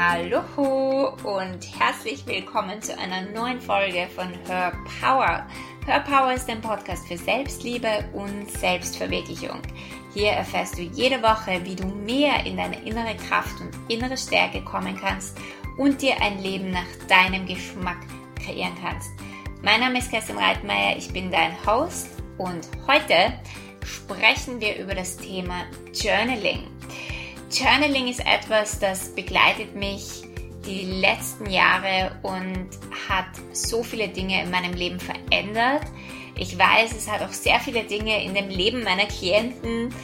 Hallo und herzlich willkommen zu einer neuen Folge von Her Power. Her Power ist ein Podcast für Selbstliebe und Selbstverwirklichung. Hier erfährst du jede Woche, wie du mehr in deine innere Kraft und innere Stärke kommen kannst und dir ein Leben nach deinem Geschmack kreieren kannst. Mein Name ist Kerstin Reitmeier, ich bin dein Host und heute sprechen wir über das Thema Journaling. Journaling ist etwas, das begleitet mich die letzten Jahre und hat so viele Dinge in meinem Leben verändert. Ich weiß, es hat auch sehr viele Dinge in dem Leben meiner Klienten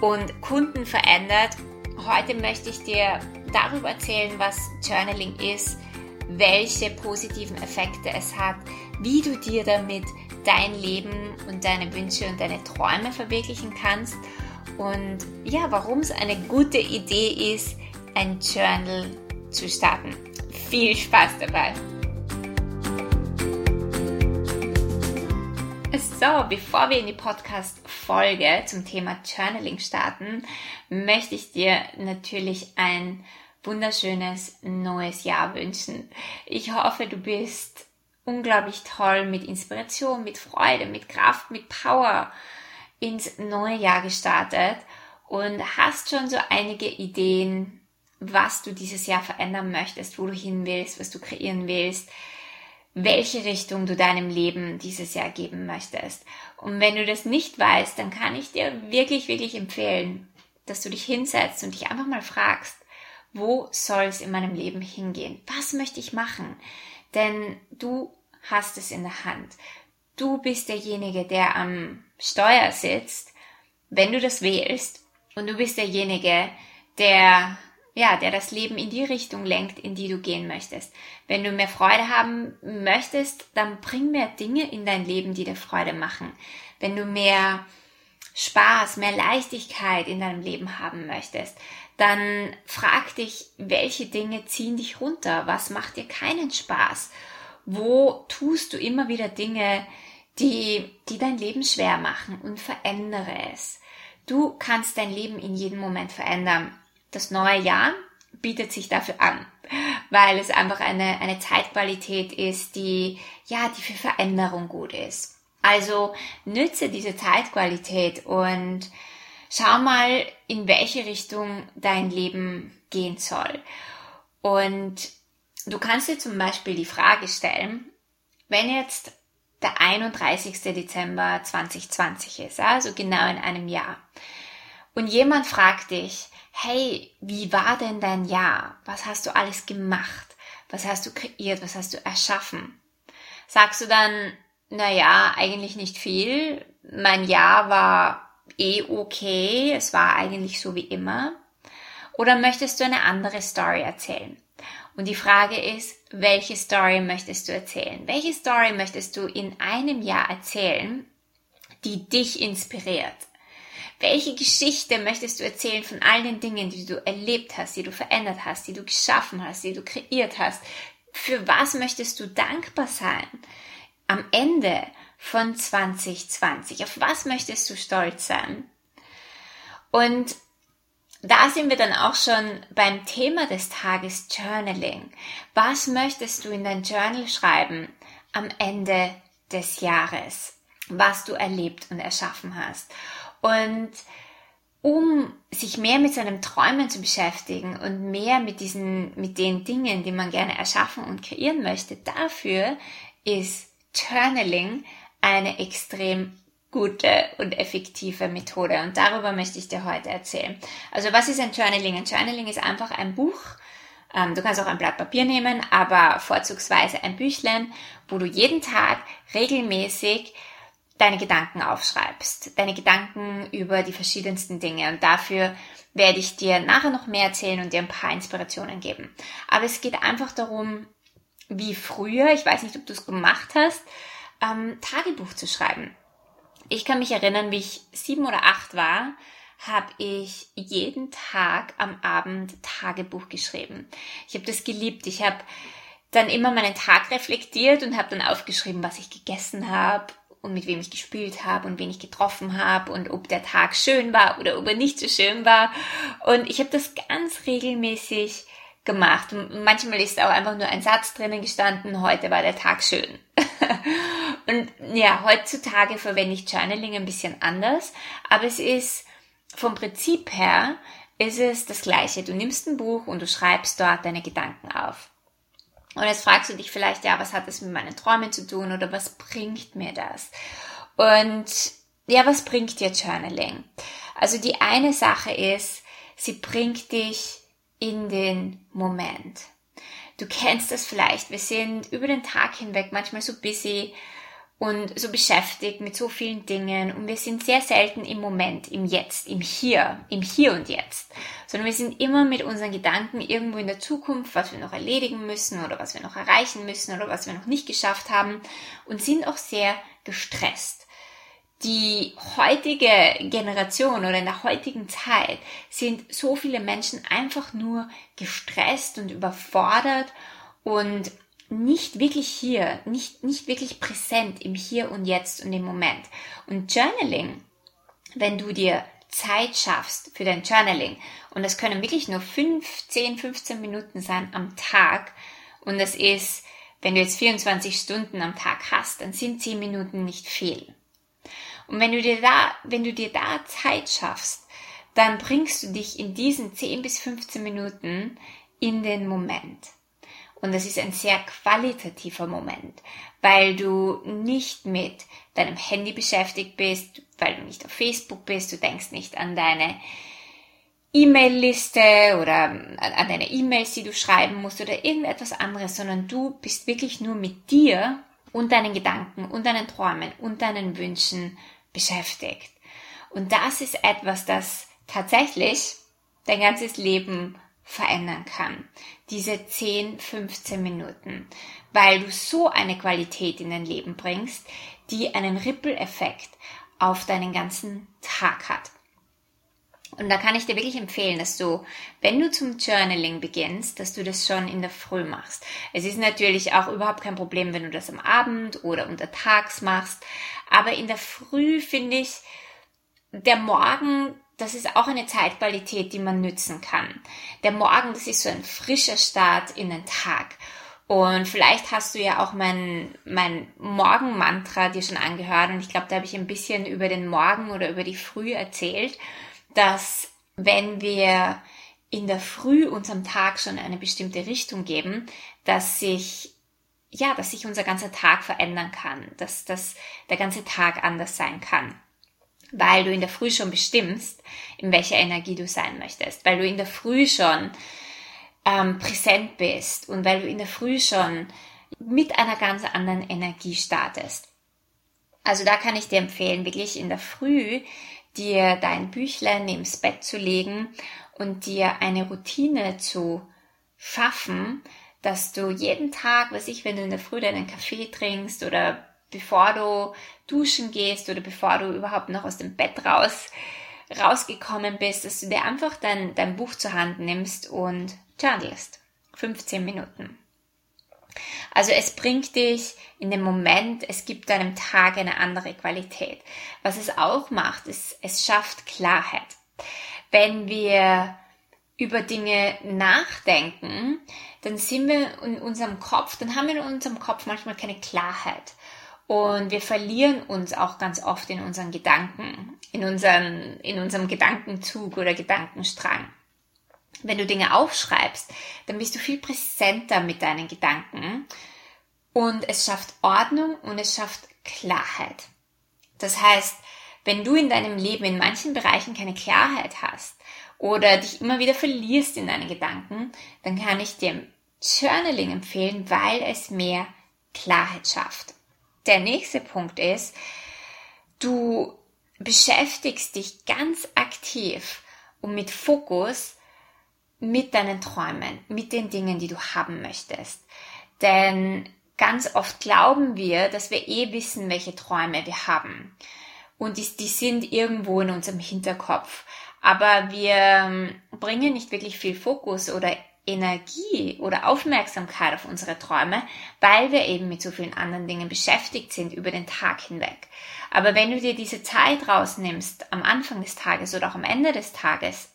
und Kunden verändert. Heute möchte ich dir darüber erzählen, was Journaling ist, welche positiven Effekte es hat, wie du dir damit dein Leben und deine Wünsche und deine Träume verwirklichen kannst und ja, warum es eine gute Idee ist, ein Journal zu starten. Viel Spaß dabei! So, bevor wir in die Podcast-Folge zum Thema Journaling starten, möchte ich dir natürlich ein wunderschönes neues Jahr wünschen. Ich hoffe, du bist unglaublich toll mit Inspiration, mit Freude, mit Kraft, mit Power ins neue Jahr gestartet und hast schon so einige Ideen, was du dieses Jahr verändern möchtest, wo du hin willst, was du kreieren willst, welche Richtung du deinem Leben dieses Jahr geben möchtest. Und wenn du das nicht weißt, dann kann ich dir wirklich, wirklich empfehlen, dass du dich hinsetzt und dich einfach mal fragst, wo soll es in meinem Leben hingehen? Was möchte ich machen? Denn du hast es in der Hand. Du bist derjenige, der am Steuer sitzt, wenn du das wählst. Und du bist derjenige, der, ja, der das Leben in die Richtung lenkt, in die du gehen möchtest. Wenn du mehr Freude haben möchtest, dann bring mehr Dinge in dein Leben, die dir Freude machen. Wenn du mehr Spaß, mehr Leichtigkeit in deinem Leben haben möchtest, dann frag dich, welche Dinge ziehen dich runter? Was macht dir keinen Spaß? Wo tust du immer wieder Dinge, die, die dein Leben schwer machen und verändere es. Du kannst dein Leben in jedem Moment verändern. Das neue Jahr bietet sich dafür an, weil es einfach eine, eine Zeitqualität ist, die, ja, die für Veränderung gut ist. Also nütze diese Zeitqualität und schau mal, in welche Richtung dein Leben gehen soll. Und du kannst dir zum Beispiel die Frage stellen, wenn jetzt der 31. Dezember 2020 ist, also genau in einem Jahr. Und jemand fragt dich, hey, wie war denn dein Jahr? Was hast du alles gemacht? Was hast du kreiert? Was hast du erschaffen? Sagst du dann, na ja, eigentlich nicht viel. Mein Jahr war eh okay. Es war eigentlich so wie immer. Oder möchtest du eine andere Story erzählen? Und die Frage ist, welche Story möchtest du erzählen? Welche Story möchtest du in einem Jahr erzählen, die dich inspiriert? Welche Geschichte möchtest du erzählen von all den Dingen, die du erlebt hast, die du verändert hast, die du geschaffen hast, die du kreiert hast? Für was möchtest du dankbar sein am Ende von 2020? Auf was möchtest du stolz sein? Und da sind wir dann auch schon beim Thema des Tages Journaling. Was möchtest du in dein Journal schreiben am Ende des Jahres, was du erlebt und erschaffen hast? Und um sich mehr mit seinen Träumen zu beschäftigen und mehr mit diesen, mit den Dingen, die man gerne erschaffen und kreieren möchte, dafür ist Journaling eine extrem gute und effektive Methode. Und darüber möchte ich dir heute erzählen. Also was ist ein Journaling? Ein Journaling ist einfach ein Buch. Ähm, du kannst auch ein Blatt Papier nehmen, aber vorzugsweise ein Büchlein, wo du jeden Tag regelmäßig deine Gedanken aufschreibst. Deine Gedanken über die verschiedensten Dinge. Und dafür werde ich dir nachher noch mehr erzählen und dir ein paar Inspirationen geben. Aber es geht einfach darum, wie früher, ich weiß nicht, ob du es gemacht hast, ähm, Tagebuch zu schreiben. Ich kann mich erinnern, wie ich sieben oder acht war, habe ich jeden Tag am Abend Tagebuch geschrieben. Ich habe das geliebt. Ich habe dann immer meinen Tag reflektiert und habe dann aufgeschrieben, was ich gegessen habe und mit wem ich gespielt habe und wen ich getroffen habe und ob der Tag schön war oder ob er nicht so schön war. Und ich habe das ganz regelmäßig gemacht. Manchmal ist auch einfach nur ein Satz drinnen gestanden, heute war der Tag schön. und ja, heutzutage verwende ich Journaling ein bisschen anders, aber es ist vom Prinzip her ist es das gleiche. Du nimmst ein Buch und du schreibst dort deine Gedanken auf. Und jetzt fragst du dich vielleicht, ja, was hat das mit meinen Träumen zu tun oder was bringt mir das? Und ja, was bringt dir Journaling? Also die eine Sache ist, sie bringt dich in den Moment. Du kennst das vielleicht. Wir sind über den Tag hinweg manchmal so busy und so beschäftigt mit so vielen Dingen und wir sind sehr selten im Moment, im Jetzt, im Hier, im Hier und Jetzt, sondern wir sind immer mit unseren Gedanken irgendwo in der Zukunft, was wir noch erledigen müssen oder was wir noch erreichen müssen oder was wir noch nicht geschafft haben und sind auch sehr gestresst die heutige Generation oder in der heutigen Zeit sind so viele Menschen einfach nur gestresst und überfordert und nicht wirklich hier, nicht, nicht wirklich präsent im Hier und Jetzt und im Moment. Und Journaling, wenn du dir Zeit schaffst für dein Journaling, und das können wirklich nur 5, 10, 15 Minuten sein am Tag, und das ist, wenn du jetzt 24 Stunden am Tag hast, dann sind 10 Minuten nicht viel. Und wenn du dir da, wenn du dir da Zeit schaffst, dann bringst du dich in diesen 10 bis 15 Minuten in den Moment. Und das ist ein sehr qualitativer Moment, weil du nicht mit deinem Handy beschäftigt bist, weil du nicht auf Facebook bist, du denkst nicht an deine E-Mail-Liste oder an deine E-Mails, die du schreiben musst oder irgendetwas anderes, sondern du bist wirklich nur mit dir und deinen Gedanken und deinen Träumen und deinen Wünschen beschäftigt. Und das ist etwas, das tatsächlich dein ganzes Leben verändern kann. Diese 10, 15 Minuten, weil du so eine Qualität in dein Leben bringst, die einen Ripple-Effekt auf deinen ganzen Tag hat. Und da kann ich dir wirklich empfehlen, dass du, wenn du zum Journaling beginnst, dass du das schon in der Früh machst. Es ist natürlich auch überhaupt kein Problem, wenn du das am Abend oder untertags machst. Aber in der Früh finde ich, der Morgen, das ist auch eine Zeitqualität, die man nützen kann. Der Morgen, das ist so ein frischer Start in den Tag. Und vielleicht hast du ja auch mein, mein Morgenmantra dir schon angehört. Und ich glaube, da habe ich ein bisschen über den Morgen oder über die Früh erzählt dass wenn wir in der Früh unserem Tag schon eine bestimmte Richtung geben, dass sich ja, dass sich unser ganzer Tag verändern kann, dass, dass der ganze Tag anders sein kann. Weil du in der Früh schon bestimmst, in welcher Energie du sein möchtest, weil du in der Früh schon ähm, präsent bist und weil du in der Früh schon mit einer ganz anderen Energie startest. Also da kann ich dir empfehlen, wirklich in der Früh dir dein Büchlein neben's Bett zu legen und dir eine Routine zu schaffen, dass du jeden Tag, was ich, wenn du in der Früh deinen Kaffee trinkst oder bevor du duschen gehst oder bevor du überhaupt noch aus dem Bett raus rausgekommen bist, dass du dir einfach dein, dein Buch zur Hand nimmst und journalst. 15 Minuten. Also es bringt dich in dem Moment, es gibt deinem Tag eine andere Qualität. Was es auch macht, ist, es schafft Klarheit. Wenn wir über Dinge nachdenken, dann sind wir in unserem Kopf, dann haben wir in unserem Kopf manchmal keine Klarheit. Und wir verlieren uns auch ganz oft in unseren Gedanken, in, unseren, in unserem Gedankenzug oder Gedankenstrang wenn du Dinge aufschreibst, dann bist du viel präsenter mit deinen Gedanken und es schafft Ordnung und es schafft Klarheit. Das heißt, wenn du in deinem Leben in manchen Bereichen keine Klarheit hast oder dich immer wieder verlierst in deinen Gedanken, dann kann ich dir Journaling empfehlen, weil es mehr Klarheit schafft. Der nächste Punkt ist, du beschäftigst dich ganz aktiv und mit Fokus mit deinen Träumen, mit den Dingen, die du haben möchtest. Denn ganz oft glauben wir, dass wir eh wissen, welche Träume wir haben. Und die, die sind irgendwo in unserem Hinterkopf. Aber wir ähm, bringen nicht wirklich viel Fokus oder Energie oder Aufmerksamkeit auf unsere Träume, weil wir eben mit so vielen anderen Dingen beschäftigt sind über den Tag hinweg. Aber wenn du dir diese Zeit rausnimmst, am Anfang des Tages oder auch am Ende des Tages,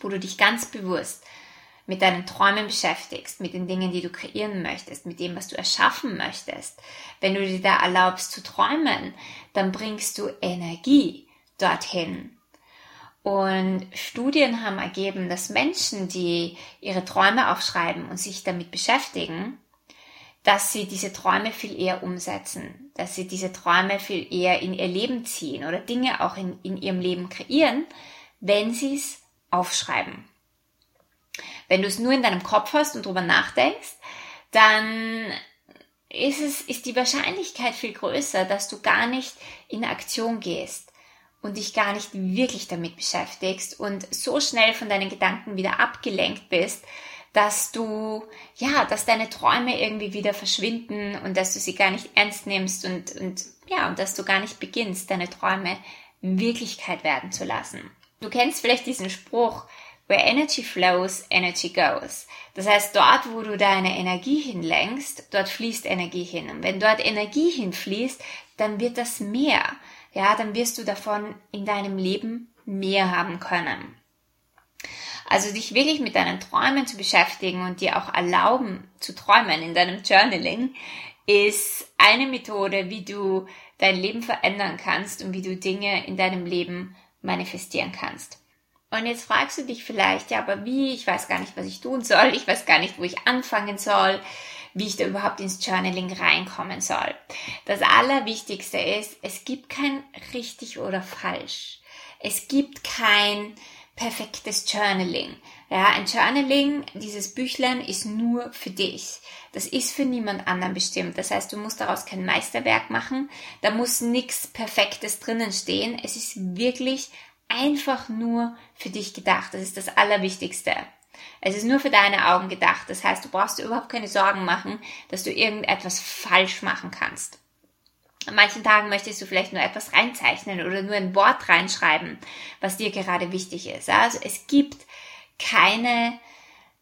wo du dich ganz bewusst mit deinen Träumen beschäftigst, mit den Dingen, die du kreieren möchtest, mit dem, was du erschaffen möchtest, wenn du dir da erlaubst zu träumen, dann bringst du Energie dorthin. Und Studien haben ergeben, dass Menschen, die ihre Träume aufschreiben und sich damit beschäftigen, dass sie diese Träume viel eher umsetzen, dass sie diese Träume viel eher in ihr Leben ziehen oder Dinge auch in, in ihrem Leben kreieren, wenn sie es aufschreiben. Wenn du es nur in deinem Kopf hast und drüber nachdenkst, dann ist es, ist die Wahrscheinlichkeit viel größer, dass du gar nicht in Aktion gehst und dich gar nicht wirklich damit beschäftigst und so schnell von deinen Gedanken wieder abgelenkt bist, dass du, ja, dass deine Träume irgendwie wieder verschwinden und dass du sie gar nicht ernst nimmst und, und ja, und dass du gar nicht beginnst, deine Träume Wirklichkeit werden zu lassen. Du kennst vielleicht diesen Spruch, where energy flows, energy goes. Das heißt, dort, wo du deine Energie hinlenkst, dort fließt Energie hin. Und wenn dort Energie hinfließt, dann wird das mehr. Ja, dann wirst du davon in deinem Leben mehr haben können. Also dich wirklich mit deinen Träumen zu beschäftigen und dir auch erlauben zu träumen in deinem Journaling ist eine Methode, wie du dein Leben verändern kannst und wie du Dinge in deinem Leben manifestieren kannst. Und jetzt fragst du dich vielleicht, ja, aber wie? Ich weiß gar nicht, was ich tun soll. Ich weiß gar nicht, wo ich anfangen soll, wie ich da überhaupt ins Journaling reinkommen soll. Das Allerwichtigste ist, es gibt kein richtig oder falsch. Es gibt kein perfektes Journaling. Ja, ein Journaling, dieses Büchlein ist nur für dich. Das ist für niemand anderen bestimmt. Das heißt, du musst daraus kein Meisterwerk machen. Da muss nichts Perfektes drinnen stehen. Es ist wirklich einfach nur für dich gedacht. Das ist das Allerwichtigste. Es ist nur für deine Augen gedacht. Das heißt, du brauchst dir überhaupt keine Sorgen machen, dass du irgendetwas falsch machen kannst. An manchen Tagen möchtest du vielleicht nur etwas reinzeichnen oder nur ein Wort reinschreiben, was dir gerade wichtig ist. Also es gibt keine,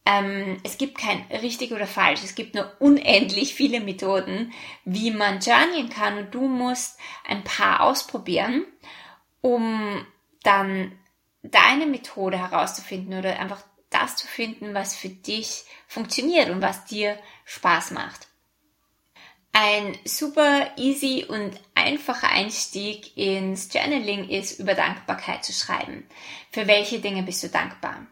ähm, es gibt kein richtig oder falsch. Es gibt nur unendlich viele Methoden, wie man journalen kann und du musst ein paar ausprobieren, um dann deine Methode herauszufinden oder einfach das zu finden, was für dich funktioniert und was dir Spaß macht. Ein super easy und einfacher Einstieg ins Journaling ist, über Dankbarkeit zu schreiben. Für welche Dinge bist du dankbar?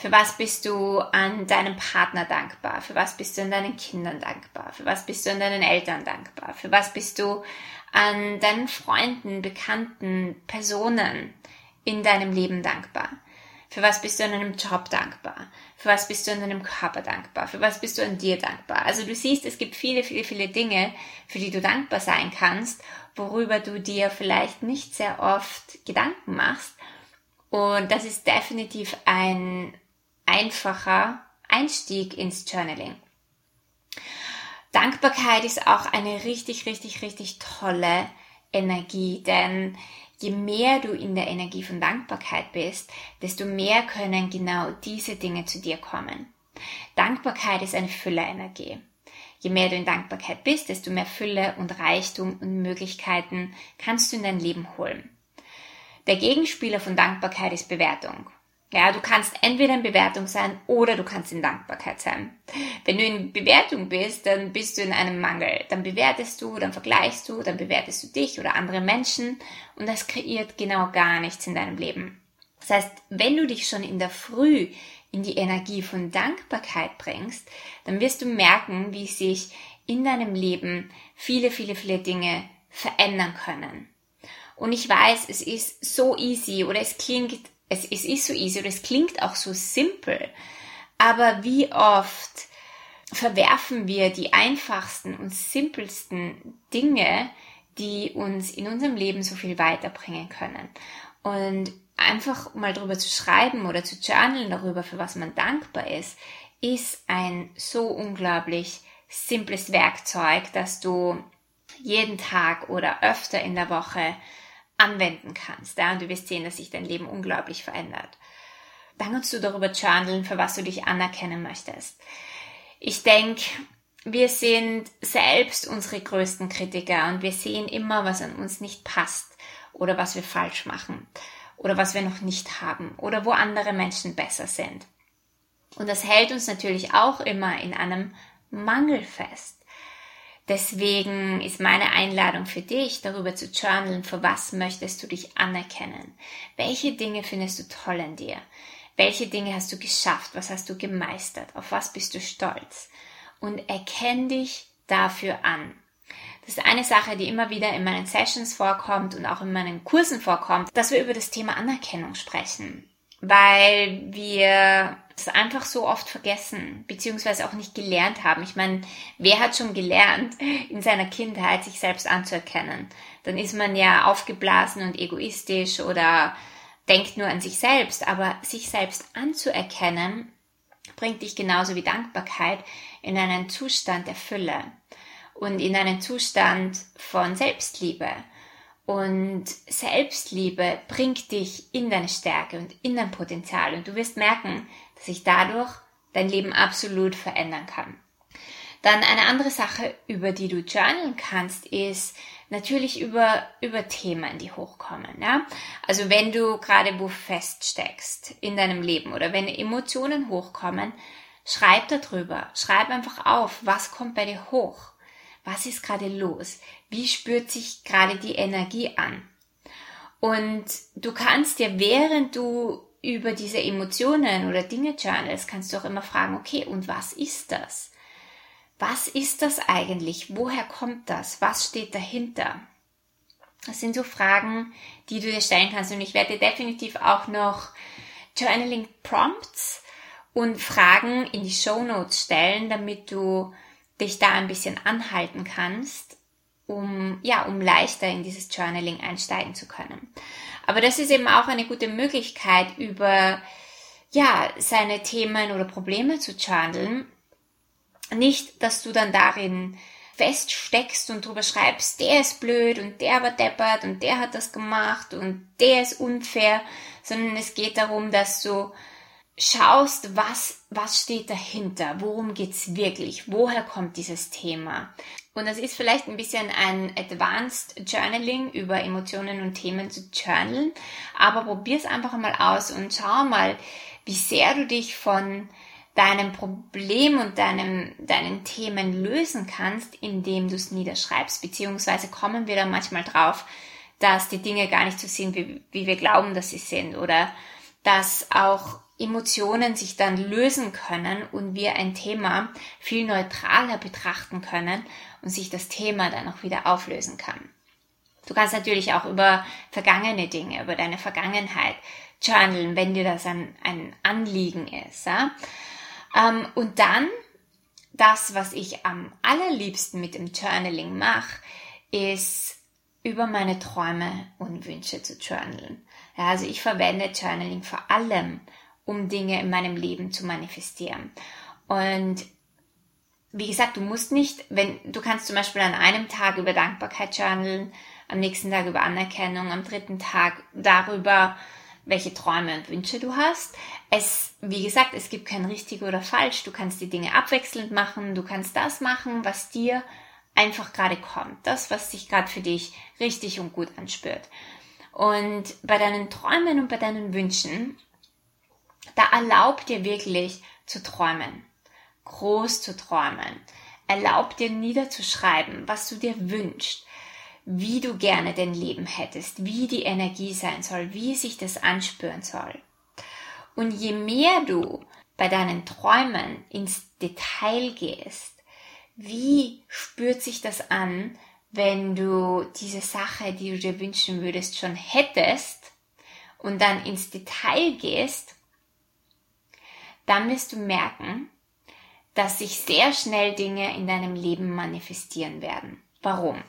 Für was bist du an deinem Partner dankbar? Für was bist du an deinen Kindern dankbar? Für was bist du an deinen Eltern dankbar? Für was bist du an deinen Freunden, Bekannten, Personen in deinem Leben dankbar? Für was bist du an deinem Job dankbar? Für was bist du an deinem Körper dankbar? Für was bist du an dir dankbar? Also du siehst, es gibt viele, viele, viele Dinge, für die du dankbar sein kannst, worüber du dir vielleicht nicht sehr oft Gedanken machst. Und das ist definitiv ein einfacher Einstieg ins Journaling. Dankbarkeit ist auch eine richtig, richtig, richtig tolle Energie, denn je mehr du in der Energie von Dankbarkeit bist, desto mehr können genau diese Dinge zu dir kommen. Dankbarkeit ist eine Füllerenergie. Je mehr du in Dankbarkeit bist, desto mehr Fülle und Reichtum und Möglichkeiten kannst du in dein Leben holen. Der Gegenspieler von Dankbarkeit ist Bewertung. Ja, du kannst entweder in Bewertung sein oder du kannst in Dankbarkeit sein. Wenn du in Bewertung bist, dann bist du in einem Mangel. Dann bewertest du, dann vergleichst du, dann bewertest du dich oder andere Menschen und das kreiert genau gar nichts in deinem Leben. Das heißt, wenn du dich schon in der Früh in die Energie von Dankbarkeit bringst, dann wirst du merken, wie sich in deinem Leben viele, viele, viele Dinge verändern können. Und ich weiß, es ist so easy oder es klingt es, es ist so easy und es klingt auch so simpel. Aber wie oft verwerfen wir die einfachsten und simpelsten Dinge, die uns in unserem Leben so viel weiterbringen können. Und einfach mal darüber zu schreiben oder zu journalen darüber, für was man dankbar ist, ist ein so unglaublich simples Werkzeug, dass du jeden Tag oder öfter in der Woche anwenden kannst. Ja? Und du wirst sehen, dass sich dein Leben unglaublich verändert. Dann kannst du darüber journalen, für was du dich anerkennen möchtest. Ich denke, wir sind selbst unsere größten Kritiker und wir sehen immer, was an uns nicht passt oder was wir falsch machen oder was wir noch nicht haben oder wo andere Menschen besser sind. Und das hält uns natürlich auch immer in einem Mangel fest. Deswegen ist meine Einladung für dich, darüber zu journalen, für was möchtest du dich anerkennen? Welche Dinge findest du toll in dir? Welche Dinge hast du geschafft? Was hast du gemeistert? Auf was bist du stolz? Und erkenn dich dafür an. Das ist eine Sache, die immer wieder in meinen Sessions vorkommt und auch in meinen Kursen vorkommt, dass wir über das Thema Anerkennung sprechen. Weil wir es einfach so oft vergessen, beziehungsweise auch nicht gelernt haben. Ich meine, wer hat schon gelernt, in seiner Kindheit sich selbst anzuerkennen? Dann ist man ja aufgeblasen und egoistisch oder denkt nur an sich selbst, aber sich selbst anzuerkennen, bringt dich genauso wie Dankbarkeit in einen Zustand der Fülle und in einen Zustand von Selbstliebe. Und Selbstliebe bringt dich in deine Stärke und in dein Potenzial. Und du wirst merken, dass sich dadurch dein Leben absolut verändern kann. Dann eine andere Sache, über die du journalen kannst, ist natürlich über, über Themen, die hochkommen. Ja? Also wenn du gerade wo feststeckst in deinem Leben oder wenn Emotionen hochkommen, schreib darüber. Schreib einfach auf, was kommt bei dir hoch. Was ist gerade los? Wie spürt sich gerade die Energie an? Und du kannst dir, während du über diese Emotionen oder Dinge journalst, kannst du auch immer fragen, okay, und was ist das? Was ist das eigentlich? Woher kommt das? Was steht dahinter? Das sind so Fragen, die du dir stellen kannst. Und ich werde dir definitiv auch noch Journaling Prompts und Fragen in die Show Notes stellen, damit du dich da ein bisschen anhalten kannst, um, ja, um leichter in dieses Journaling einsteigen zu können. Aber das ist eben auch eine gute Möglichkeit, über, ja, seine Themen oder Probleme zu journalen. Nicht, dass du dann darin feststeckst und drüber schreibst, der ist blöd und der war deppert und der hat das gemacht und der ist unfair, sondern es geht darum, dass du schaust, was, was steht dahinter, worum geht's wirklich, woher kommt dieses Thema. Und das ist vielleicht ein bisschen ein Advanced Journaling über Emotionen und Themen zu journalen, aber probier es einfach mal aus und schau mal, wie sehr du dich von deinem Problem und deinem, deinen Themen lösen kannst, indem du es niederschreibst, beziehungsweise kommen wir dann manchmal drauf, dass die Dinge gar nicht so sind, wie, wie wir glauben, dass sie sind. Oder dass auch Emotionen sich dann lösen können und wir ein Thema viel neutraler betrachten können und sich das Thema dann auch wieder auflösen kann. Du kannst natürlich auch über vergangene Dinge, über deine Vergangenheit journalen, wenn dir das ein, ein Anliegen ist. Ja? Ähm, und dann das, was ich am allerliebsten mit dem Journaling mache, ist über meine Träume und Wünsche zu journalen. Ja, also ich verwende Journaling vor allem, um Dinge in meinem Leben zu manifestieren. Und wie gesagt, du musst nicht, wenn du kannst zum Beispiel an einem Tag über Dankbarkeit journalen, am nächsten Tag über Anerkennung, am dritten Tag darüber, welche Träume und Wünsche du hast. Es, wie gesagt, es gibt kein richtig oder falsch. Du kannst die Dinge abwechselnd machen. Du kannst das machen, was dir einfach gerade kommt. Das, was sich gerade für dich richtig und gut anspürt. Und bei deinen Träumen und bei deinen Wünschen da erlaub dir wirklich zu träumen, groß zu träumen. Erlaub dir niederzuschreiben, was du dir wünschst, wie du gerne dein Leben hättest, wie die Energie sein soll, wie sich das anspüren soll. Und je mehr du bei deinen Träumen ins Detail gehst, wie spürt sich das an, wenn du diese Sache, die du dir wünschen würdest, schon hättest und dann ins Detail gehst dann wirst du merken, dass sich sehr schnell Dinge in deinem Leben manifestieren werden. Warum?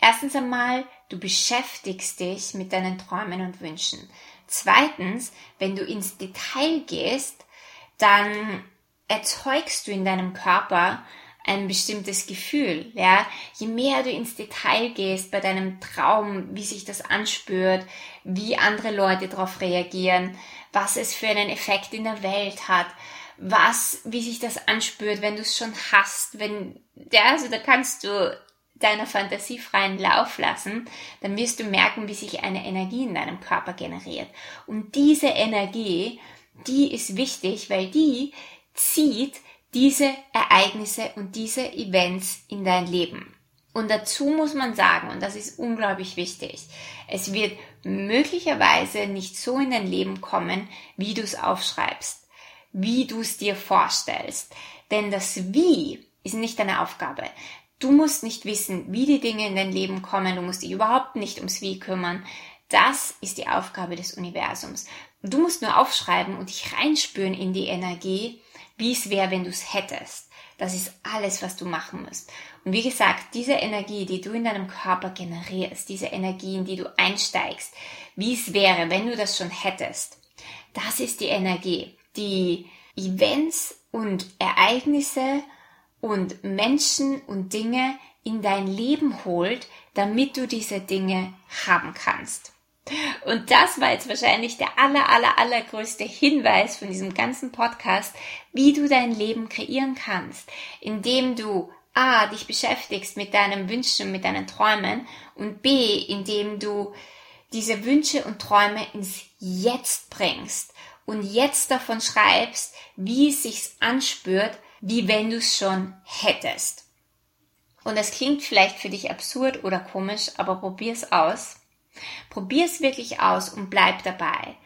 Erstens einmal, du beschäftigst dich mit deinen Träumen und Wünschen. Zweitens, wenn du ins Detail gehst, dann erzeugst du in deinem Körper ein bestimmtes Gefühl, ja. Je mehr du ins Detail gehst bei deinem Traum, wie sich das anspürt, wie andere Leute darauf reagieren, was es für einen Effekt in der Welt hat, was, wie sich das anspürt, wenn du es schon hast, wenn, ja, also da kannst du deiner Fantasie freien Lauf lassen, dann wirst du merken, wie sich eine Energie in deinem Körper generiert. Und diese Energie, die ist wichtig, weil die zieht diese Ereignisse und diese Events in dein Leben. Und dazu muss man sagen, und das ist unglaublich wichtig, es wird möglicherweise nicht so in dein Leben kommen, wie du es aufschreibst, wie du es dir vorstellst. Denn das Wie ist nicht deine Aufgabe. Du musst nicht wissen, wie die Dinge in dein Leben kommen, du musst dich überhaupt nicht ums Wie kümmern. Das ist die Aufgabe des Universums. Du musst nur aufschreiben und dich reinspüren in die Energie, wie es wäre, wenn du es hättest. Das ist alles, was du machen musst. Und wie gesagt, diese Energie, die du in deinem Körper generierst, diese Energie, in die du einsteigst, wie es wäre, wenn du das schon hättest, das ist die Energie, die Events und Ereignisse und Menschen und Dinge in dein Leben holt, damit du diese Dinge haben kannst. Und das war jetzt wahrscheinlich der aller, aller, allergrößte Hinweis von diesem ganzen Podcast, wie du dein Leben kreieren kannst, indem du A, dich beschäftigst mit deinen Wünschen, mit deinen Träumen und B, indem du diese Wünsche und Träume ins Jetzt bringst und jetzt davon schreibst, wie es sich anspürt, wie wenn du es schon hättest. Und das klingt vielleicht für dich absurd oder komisch, aber probier es aus. Probier es wirklich aus und bleib dabei.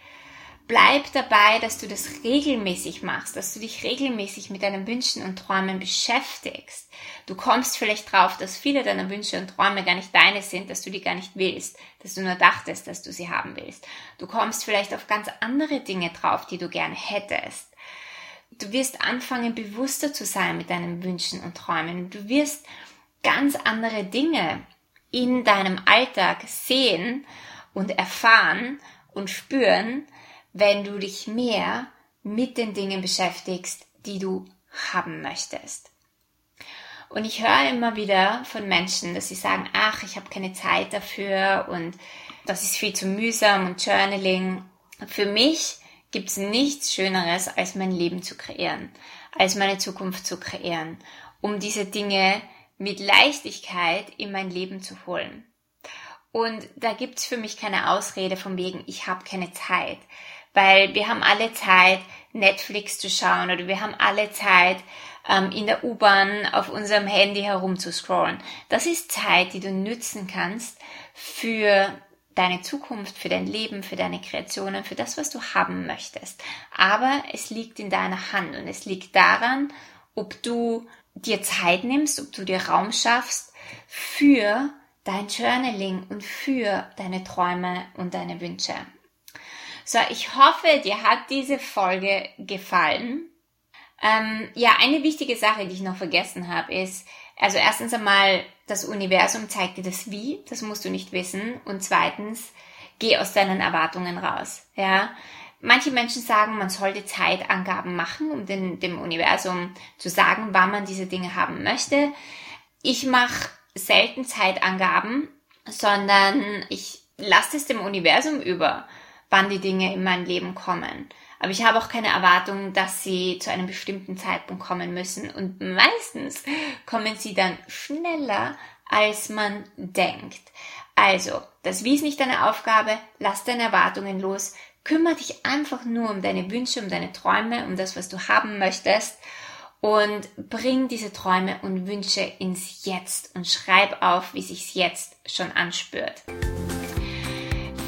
Bleib dabei, dass du das regelmäßig machst, dass du dich regelmäßig mit deinen Wünschen und Träumen beschäftigst. Du kommst vielleicht drauf, dass viele deiner Wünsche und Träume gar nicht deine sind, dass du die gar nicht willst, dass du nur dachtest, dass du sie haben willst. Du kommst vielleicht auf ganz andere Dinge drauf, die du gerne hättest. Du wirst anfangen, bewusster zu sein mit deinen Wünschen und Träumen. Du wirst ganz andere Dinge in deinem Alltag sehen und erfahren und spüren, wenn du dich mehr mit den Dingen beschäftigst, die du haben möchtest. Und ich höre immer wieder von Menschen, dass sie sagen, ach, ich habe keine Zeit dafür und das ist viel zu mühsam und Journaling. Für mich gibt es nichts Schöneres, als mein Leben zu kreieren, als meine Zukunft zu kreieren, um diese Dinge mit Leichtigkeit in mein Leben zu holen. Und da gibt's für mich keine Ausrede von wegen, ich habe keine Zeit. Weil wir haben alle Zeit, Netflix zu schauen oder wir haben alle Zeit, ähm, in der U-Bahn auf unserem Handy herumzuscrollen. Das ist Zeit, die du nützen kannst für deine Zukunft, für dein Leben, für deine Kreationen, für das, was du haben möchtest. Aber es liegt in deiner Hand und es liegt daran, ob du dir Zeit nimmst, ob du dir Raum schaffst für dein Journaling und für deine Träume und deine Wünsche. So, ich hoffe, dir hat diese Folge gefallen. Ähm, ja, eine wichtige Sache, die ich noch vergessen habe, ist, also erstens einmal, das Universum zeigt dir das Wie, das musst du nicht wissen. Und zweitens, geh aus deinen Erwartungen raus. Ja, manche Menschen sagen, man sollte Zeitangaben machen, um den, dem Universum zu sagen, wann man diese Dinge haben möchte. Ich mache selten Zeitangaben, sondern ich lasse es dem Universum über, wann die Dinge in mein Leben kommen. Aber ich habe auch keine Erwartung, dass sie zu einem bestimmten Zeitpunkt kommen müssen. Und meistens kommen sie dann schneller, als man denkt. Also, das Wie ist nicht deine Aufgabe, lass deine Erwartungen los, kümmere dich einfach nur um deine Wünsche, um deine Träume, um das, was du haben möchtest und bring diese Träume und Wünsche ins Jetzt und schreib auf, wie sich's jetzt schon anspürt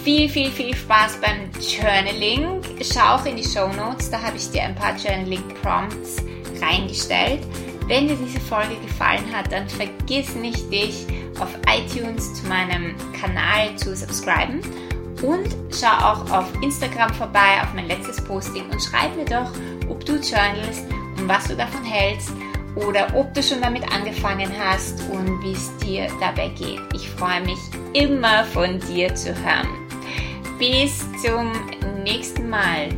viel, viel, viel Spaß beim Journaling. Schau auch in die Show Notes, da habe ich dir ein paar Journaling Prompts reingestellt. Wenn dir diese Folge gefallen hat, dann vergiss nicht, dich auf iTunes zu meinem Kanal zu subscriben und schau auch auf Instagram vorbei, auf mein letztes Posting und schreib mir doch, ob du journalst und was du davon hältst oder ob du schon damit angefangen hast und wie es dir dabei geht. Ich freue mich immer von dir zu hören. Bis zum nächsten Mal.